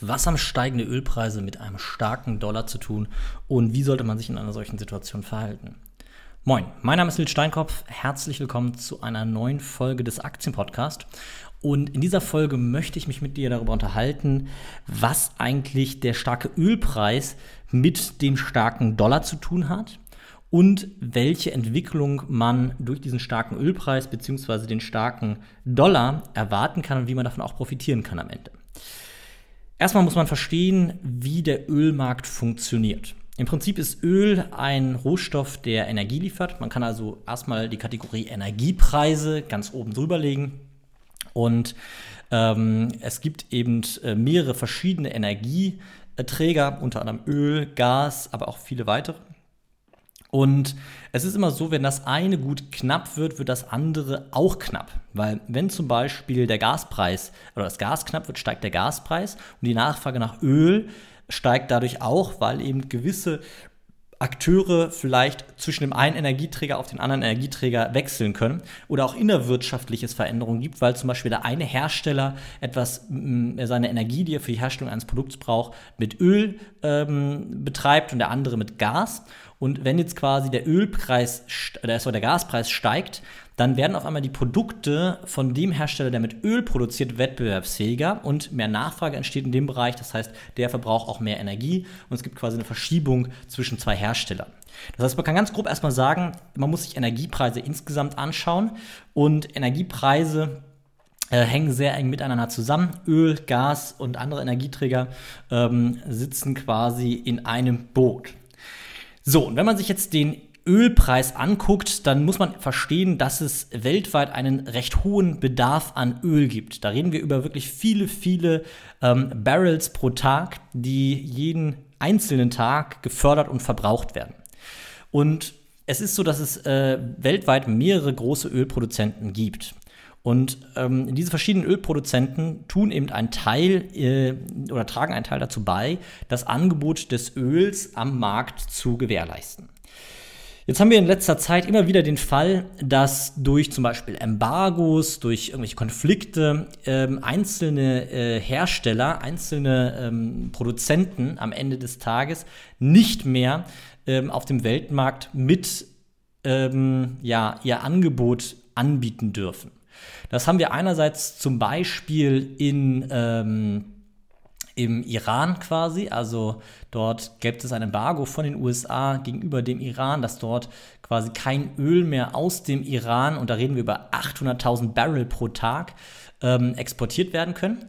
Was haben steigende Ölpreise mit einem starken Dollar zu tun und wie sollte man sich in einer solchen Situation verhalten? Moin, mein Name ist Lil Steinkopf. Herzlich willkommen zu einer neuen Folge des Aktienpodcasts. Und in dieser Folge möchte ich mich mit dir darüber unterhalten, was eigentlich der starke Ölpreis mit dem starken Dollar zu tun hat und welche Entwicklung man durch diesen starken Ölpreis bzw. den starken Dollar erwarten kann und wie man davon auch profitieren kann am Ende. Erstmal muss man verstehen, wie der Ölmarkt funktioniert. Im Prinzip ist Öl ein Rohstoff, der Energie liefert. Man kann also erstmal die Kategorie Energiepreise ganz oben drüber legen. Und ähm, es gibt eben äh, mehrere verschiedene Energieträger, unter anderem Öl, Gas, aber auch viele weitere. Und es ist immer so, wenn das eine gut knapp wird, wird das andere auch knapp. Weil wenn zum Beispiel der Gaspreis oder das Gas knapp wird, steigt der Gaspreis und die Nachfrage nach Öl steigt dadurch auch, weil eben gewisse Akteure vielleicht zwischen dem einen Energieträger auf den anderen Energieträger wechseln können oder auch innerwirtschaftliches Veränderungen gibt, weil zum Beispiel der eine Hersteller etwas seine Energie, die er für die Herstellung eines Produkts braucht, mit Öl ähm, betreibt und der andere mit Gas. Und wenn jetzt quasi der Ölpreis oder der Gaspreis steigt, dann werden auf einmal die Produkte von dem Hersteller, der mit Öl produziert, wettbewerbsfähiger und mehr Nachfrage entsteht in dem Bereich. Das heißt, der verbraucht auch mehr Energie und es gibt quasi eine Verschiebung zwischen zwei Herstellern. Das heißt, man kann ganz grob erstmal sagen, man muss sich Energiepreise insgesamt anschauen und Energiepreise äh, hängen sehr eng miteinander zusammen. Öl, Gas und andere Energieträger ähm, sitzen quasi in einem Boot. So, und wenn man sich jetzt den Ölpreis anguckt, dann muss man verstehen, dass es weltweit einen recht hohen Bedarf an Öl gibt. Da reden wir über wirklich viele, viele ähm, Barrels pro Tag, die jeden einzelnen Tag gefördert und verbraucht werden. Und es ist so, dass es äh, weltweit mehrere große Ölproduzenten gibt. Und ähm, diese verschiedenen Ölproduzenten tun eben einen Teil äh, oder tragen einen Teil dazu bei, das Angebot des Öls am Markt zu gewährleisten. Jetzt haben wir in letzter Zeit immer wieder den Fall, dass durch zum Beispiel Embargos, durch irgendwelche Konflikte ähm, einzelne äh, Hersteller, einzelne ähm, Produzenten am Ende des Tages nicht mehr ähm, auf dem Weltmarkt mit ähm, ja, ihr Angebot anbieten dürfen. Das haben wir einerseits zum Beispiel in, ähm, im Iran quasi, also dort gibt es ein Embargo von den USA gegenüber dem Iran, dass dort quasi kein Öl mehr aus dem Iran, und da reden wir über 800.000 Barrel pro Tag, ähm, exportiert werden können.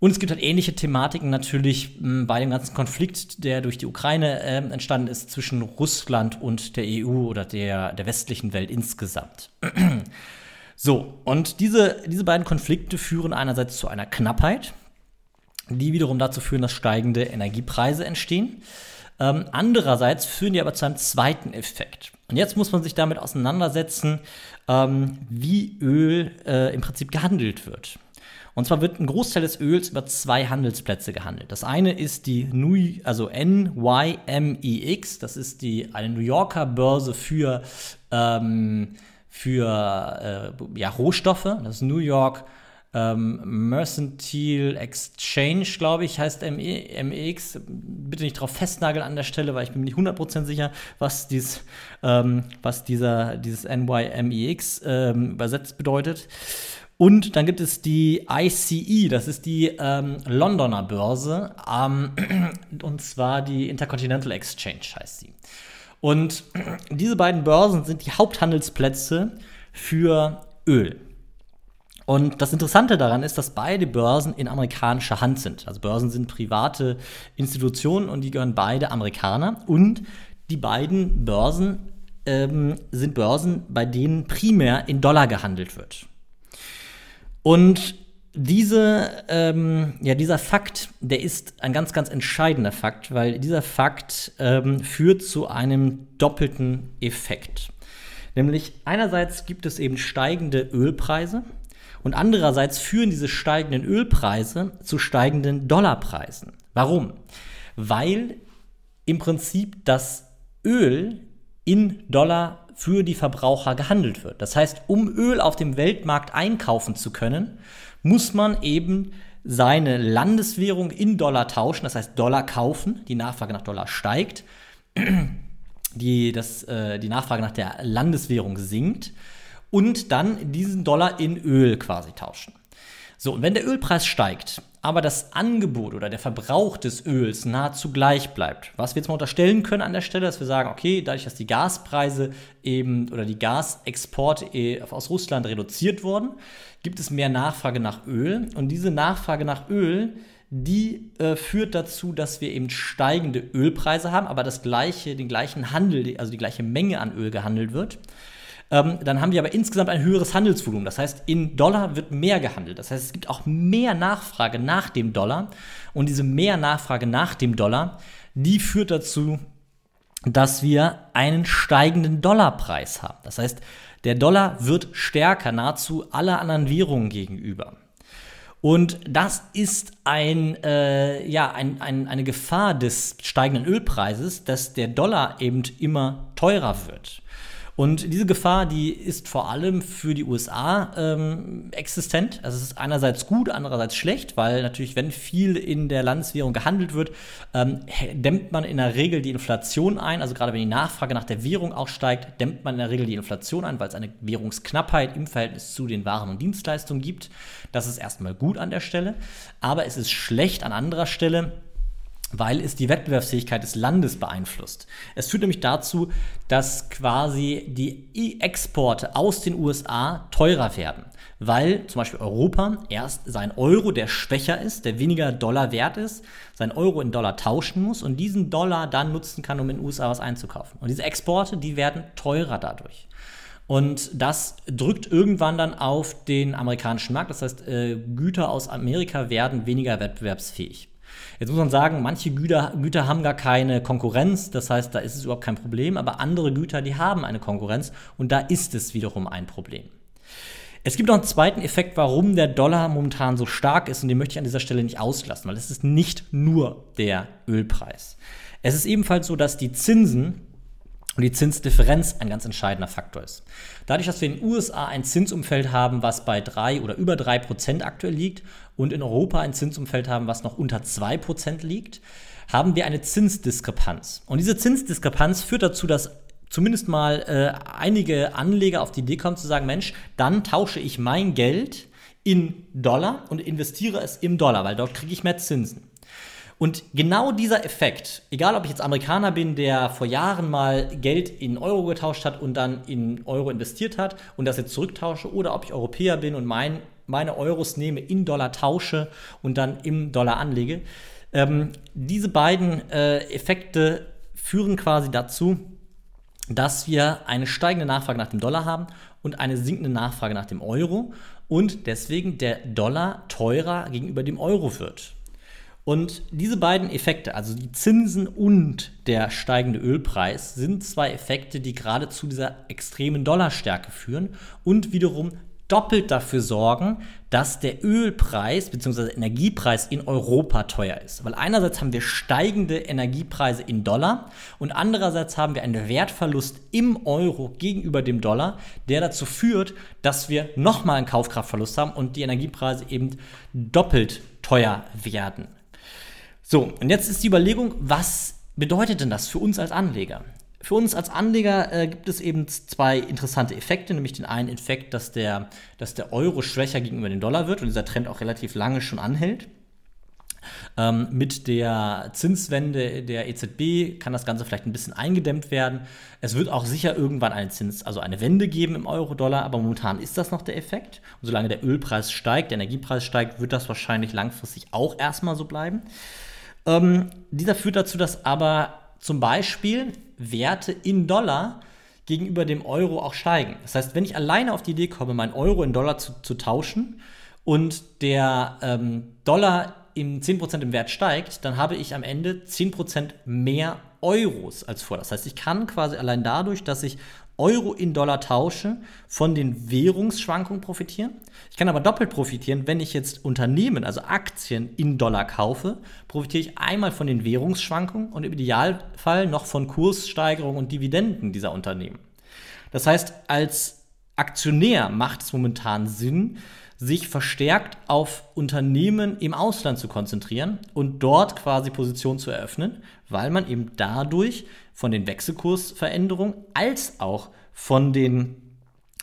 Und es gibt halt ähnliche Thematiken natürlich bei dem ganzen Konflikt, der durch die Ukraine äh, entstanden ist zwischen Russland und der EU oder der, der westlichen Welt insgesamt. So, und diese, diese beiden Konflikte führen einerseits zu einer Knappheit, die wiederum dazu führen, dass steigende Energiepreise entstehen. Ähm, andererseits führen die aber zu einem zweiten Effekt. Und jetzt muss man sich damit auseinandersetzen, ähm, wie Öl äh, im Prinzip gehandelt wird. Und zwar wird ein Großteil des Öls über zwei Handelsplätze gehandelt. Das eine ist die New, also NYMEX, das ist die, eine New Yorker Börse für ähm, für äh, ja, Rohstoffe. Das New York ähm, Mercantile Exchange, glaube ich, heißt MEX. Bitte nicht drauf festnageln an der Stelle, weil ich bin mir nicht 100% sicher, was, dies, ähm, was dieser, dieses NYMEX ähm, übersetzt bedeutet. Und dann gibt es die ICE, das ist die ähm, Londoner Börse, ähm, und zwar die Intercontinental Exchange heißt sie. Und diese beiden Börsen sind die Haupthandelsplätze für Öl. Und das Interessante daran ist, dass beide Börsen in amerikanischer Hand sind. Also Börsen sind private Institutionen und die gehören beide Amerikaner. Und die beiden Börsen ähm, sind Börsen, bei denen primär in Dollar gehandelt wird. Und diese, ähm, ja, dieser Fakt, der ist ein ganz, ganz entscheidender Fakt, weil dieser Fakt ähm, führt zu einem doppelten Effekt. Nämlich einerseits gibt es eben steigende Ölpreise und andererseits führen diese steigenden Ölpreise zu steigenden Dollarpreisen. Warum? Weil im Prinzip das Öl in Dollar für die Verbraucher gehandelt wird. Das heißt, um Öl auf dem Weltmarkt einkaufen zu können, muss man eben seine Landeswährung in Dollar tauschen, das heißt Dollar kaufen, die Nachfrage nach Dollar steigt, die, das, äh, die Nachfrage nach der Landeswährung sinkt und dann diesen Dollar in Öl quasi tauschen. So, und wenn der Ölpreis steigt, aber das Angebot oder der Verbrauch des Öls nahezu gleich bleibt, was wir jetzt mal unterstellen können an der Stelle, dass wir sagen, okay, dadurch, dass die Gaspreise eben oder die Gasexporte eh aus Russland reduziert wurden, gibt es mehr Nachfrage nach Öl und diese Nachfrage nach Öl die äh, führt dazu, dass wir eben steigende Ölpreise haben, aber das gleiche, den gleichen Handel, also die gleiche Menge an Öl gehandelt wird. Ähm, dann haben wir aber insgesamt ein höheres Handelsvolumen. Das heißt, in Dollar wird mehr gehandelt. Das heißt, es gibt auch mehr Nachfrage nach dem Dollar. Und diese mehr Nachfrage nach dem Dollar, die führt dazu, dass wir einen steigenden Dollarpreis haben. Das heißt, der Dollar wird stärker nahezu aller anderen Währungen gegenüber. Und das ist ein, äh, ja, ein, ein, eine Gefahr des steigenden Ölpreises, dass der Dollar eben immer teurer wird. Und diese Gefahr, die ist vor allem für die USA ähm, existent. Also es ist einerseits gut, andererseits schlecht, weil natürlich, wenn viel in der Landeswährung gehandelt wird, ähm, dämmt man in der Regel die Inflation ein. Also gerade wenn die Nachfrage nach der Währung auch steigt, dämmt man in der Regel die Inflation ein, weil es eine Währungsknappheit im Verhältnis zu den Waren und Dienstleistungen gibt. Das ist erstmal gut an der Stelle. Aber es ist schlecht an anderer Stelle weil es die Wettbewerbsfähigkeit des Landes beeinflusst. Es führt nämlich dazu, dass quasi die Exporte aus den USA teurer werden, weil zum Beispiel Europa erst sein Euro, der schwächer ist, der weniger Dollar wert ist, sein Euro in Dollar tauschen muss und diesen Dollar dann nutzen kann, um in den USA was einzukaufen. Und diese Exporte, die werden teurer dadurch. Und das drückt irgendwann dann auf den amerikanischen Markt. Das heißt, äh, Güter aus Amerika werden weniger wettbewerbsfähig. Jetzt muss man sagen, manche Güter, Güter haben gar keine Konkurrenz, das heißt, da ist es überhaupt kein Problem, aber andere Güter, die haben eine Konkurrenz und da ist es wiederum ein Problem. Es gibt noch einen zweiten Effekt, warum der Dollar momentan so stark ist und den möchte ich an dieser Stelle nicht auslassen, weil es ist nicht nur der Ölpreis. Es ist ebenfalls so, dass die Zinsen und die Zinsdifferenz ein ganz entscheidender Faktor ist. Dadurch, dass wir in den USA ein Zinsumfeld haben, was bei drei oder über drei Prozent aktuell liegt und in Europa ein Zinsumfeld haben, was noch unter zwei Prozent liegt, haben wir eine Zinsdiskrepanz. Und diese Zinsdiskrepanz führt dazu, dass zumindest mal äh, einige Anleger auf die Idee kommen zu sagen, Mensch, dann tausche ich mein Geld in Dollar und investiere es im Dollar, weil dort kriege ich mehr Zinsen. Und genau dieser Effekt, egal ob ich jetzt Amerikaner bin, der vor Jahren mal Geld in Euro getauscht hat und dann in Euro investiert hat und das jetzt zurücktausche, oder ob ich Europäer bin und mein, meine Euros nehme, in Dollar tausche und dann im Dollar anlege, ähm, diese beiden äh, Effekte führen quasi dazu, dass wir eine steigende Nachfrage nach dem Dollar haben und eine sinkende Nachfrage nach dem Euro und deswegen der Dollar teurer gegenüber dem Euro wird. Und diese beiden Effekte, also die Zinsen und der steigende Ölpreis, sind zwei Effekte, die gerade zu dieser extremen Dollarstärke führen und wiederum doppelt dafür sorgen, dass der Ölpreis bzw. Energiepreis in Europa teuer ist. Weil einerseits haben wir steigende Energiepreise in Dollar und andererseits haben wir einen Wertverlust im Euro gegenüber dem Dollar, der dazu führt, dass wir nochmal einen Kaufkraftverlust haben und die Energiepreise eben doppelt teuer werden. So, und jetzt ist die Überlegung, was bedeutet denn das für uns als Anleger? Für uns als Anleger äh, gibt es eben zwei interessante Effekte, nämlich den einen Effekt, dass der, dass der Euro schwächer gegenüber dem Dollar wird und dieser Trend auch relativ lange schon anhält. Ähm, mit der Zinswende der EZB kann das Ganze vielleicht ein bisschen eingedämmt werden. Es wird auch sicher irgendwann eine Zins, also eine Wende geben im Euro-Dollar, aber momentan ist das noch der Effekt. Und solange der Ölpreis steigt, der Energiepreis steigt, wird das wahrscheinlich langfristig auch erstmal so bleiben. Ähm, dieser führt dazu, dass aber zum Beispiel Werte in Dollar gegenüber dem Euro auch steigen. Das heißt, wenn ich alleine auf die Idee komme, meinen Euro in Dollar zu, zu tauschen und der ähm, Dollar in 10% im Wert steigt, dann habe ich am Ende 10% mehr Euros als vor. Das heißt, ich kann quasi allein dadurch, dass ich Euro in Dollar tausche, von den Währungsschwankungen profitieren. Ich kann aber doppelt profitieren, wenn ich jetzt Unternehmen, also Aktien in Dollar kaufe, profitiere ich einmal von den Währungsschwankungen und im Idealfall noch von Kurssteigerungen und Dividenden dieser Unternehmen. Das heißt, als Aktionär macht es momentan Sinn, sich verstärkt auf Unternehmen im Ausland zu konzentrieren und dort quasi Position zu eröffnen, weil man eben dadurch von den Wechselkursveränderungen als auch von den,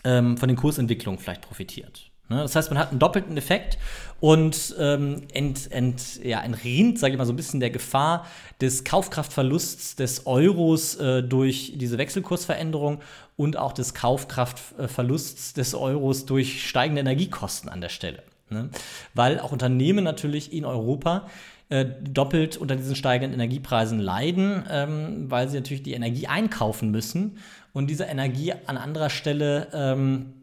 ähm, von den Kursentwicklungen vielleicht profitiert. Ne? Das heißt, man hat einen doppelten Effekt und ähm, ent, ent, ja, entrient, sage ich mal, so ein bisschen der Gefahr des Kaufkraftverlusts des Euros äh, durch diese Wechselkursveränderung und auch des Kaufkraftverlusts des Euros durch steigende Energiekosten an der Stelle. Ne? Weil auch Unternehmen natürlich in Europa äh, doppelt unter diesen steigenden Energiepreisen leiden, ähm, weil sie natürlich die Energie einkaufen müssen und diese Energie an anderer Stelle ähm,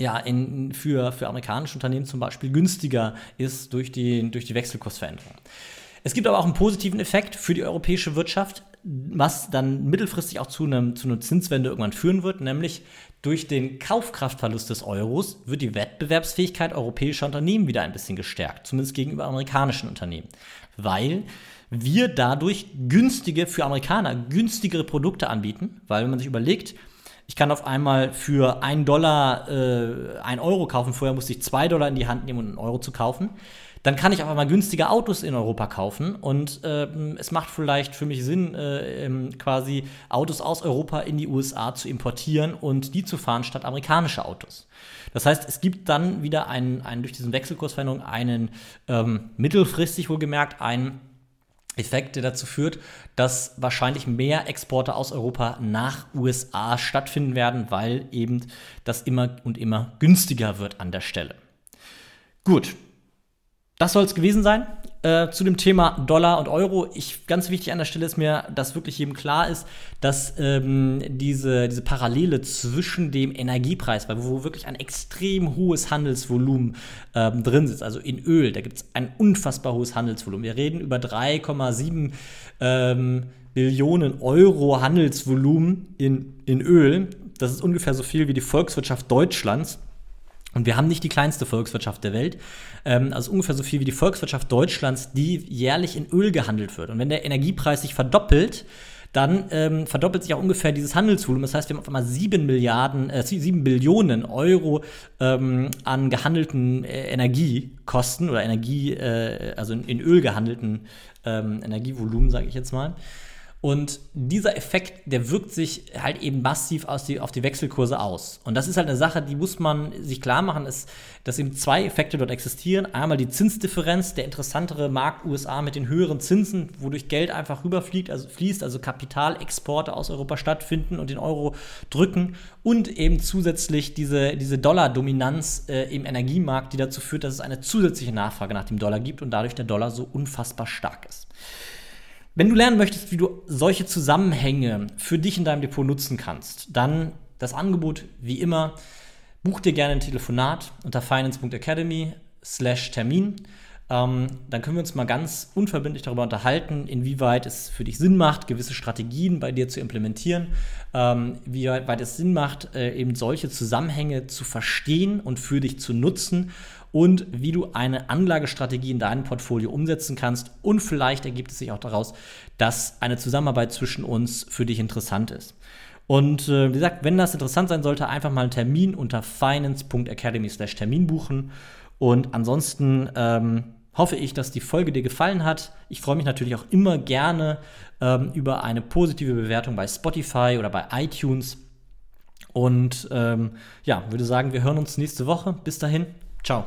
ja, in, für, für amerikanische Unternehmen zum Beispiel günstiger ist durch die, durch die Wechselkursveränderung. Es gibt aber auch einen positiven Effekt für die europäische Wirtschaft, was dann mittelfristig auch zu, einem, zu einer Zinswende irgendwann führen wird, nämlich durch den Kaufkraftverlust des Euros wird die Wettbewerbsfähigkeit europäischer Unternehmen wieder ein bisschen gestärkt, zumindest gegenüber amerikanischen Unternehmen, weil wir dadurch günstige, für Amerikaner günstigere Produkte anbieten, weil wenn man sich überlegt, ich kann auf einmal für einen Dollar äh, einen Euro kaufen. Vorher musste ich zwei Dollar in die Hand nehmen, um einen Euro zu kaufen. Dann kann ich auf einmal günstige Autos in Europa kaufen und äh, es macht vielleicht für mich Sinn, äh, quasi Autos aus Europa in die USA zu importieren und die zu fahren statt amerikanische Autos. Das heißt, es gibt dann wieder einen, einen durch diesen Wechselkursveränderung einen ähm, mittelfristig wohlgemerkt einen Effekt, der dazu führt, dass wahrscheinlich mehr Exporte aus Europa nach USA stattfinden werden, weil eben das immer und immer günstiger wird an der Stelle. Gut, das soll es gewesen sein äh, zu dem Thema Dollar und Euro. Ich, ganz wichtig an der Stelle ist mir, dass wirklich jedem klar ist, dass ähm, diese, diese Parallele zwischen dem Energiepreis, weil wo wirklich ein extrem hohes Handelsvolumen ähm, drin sitzt, also in Öl, da gibt es ein unfassbar hohes Handelsvolumen. Wir reden über 3,7 ähm, Billionen Euro Handelsvolumen in, in Öl. Das ist ungefähr so viel wie die Volkswirtschaft Deutschlands. Und wir haben nicht die kleinste Volkswirtschaft der Welt, ähm, also ungefähr so viel wie die Volkswirtschaft Deutschlands, die jährlich in Öl gehandelt wird. Und wenn der Energiepreis sich verdoppelt, dann ähm, verdoppelt sich auch ungefähr dieses Handelsvolumen. Das heißt, wir haben auf einmal 7 Milliarden, äh, 7 Billionen Euro ähm, an gehandelten äh, Energiekosten oder Energie, äh, also in, in, Öl gehandelten ähm, Energievolumen, sage ich jetzt mal. Und dieser Effekt, der wirkt sich halt eben massiv die, auf die Wechselkurse aus. Und das ist halt eine Sache, die muss man sich klar machen, ist, dass eben zwei Effekte dort existieren. Einmal die Zinsdifferenz, der interessantere Markt USA mit den höheren Zinsen, wodurch Geld einfach rüberfliegt, also fließt, also Kapitalexporte aus Europa stattfinden und den Euro drücken. Und eben zusätzlich diese, diese Dollar-Dominanz äh, im Energiemarkt, die dazu führt, dass es eine zusätzliche Nachfrage nach dem Dollar gibt und dadurch der Dollar so unfassbar stark ist. Wenn du lernen möchtest, wie du solche Zusammenhänge für dich in deinem Depot nutzen kannst, dann das Angebot wie immer. Buch dir gerne ein Telefonat unter finance.academy slash Termin. Ähm, dann können wir uns mal ganz unverbindlich darüber unterhalten, inwieweit es für dich Sinn macht, gewisse Strategien bei dir zu implementieren, ähm, wie weit es Sinn macht, äh, eben solche Zusammenhänge zu verstehen und für dich zu nutzen und wie du eine Anlagestrategie in deinem Portfolio umsetzen kannst. Und vielleicht ergibt es sich auch daraus, dass eine Zusammenarbeit zwischen uns für dich interessant ist. Und äh, wie gesagt, wenn das interessant sein sollte, einfach mal einen Termin unter finance.academy/termin buchen. Und ansonsten ähm, hoffe ich, dass die Folge dir gefallen hat. Ich freue mich natürlich auch immer gerne ähm, über eine positive Bewertung bei Spotify oder bei iTunes. Und ähm, ja, würde sagen, wir hören uns nächste Woche. Bis dahin, ciao.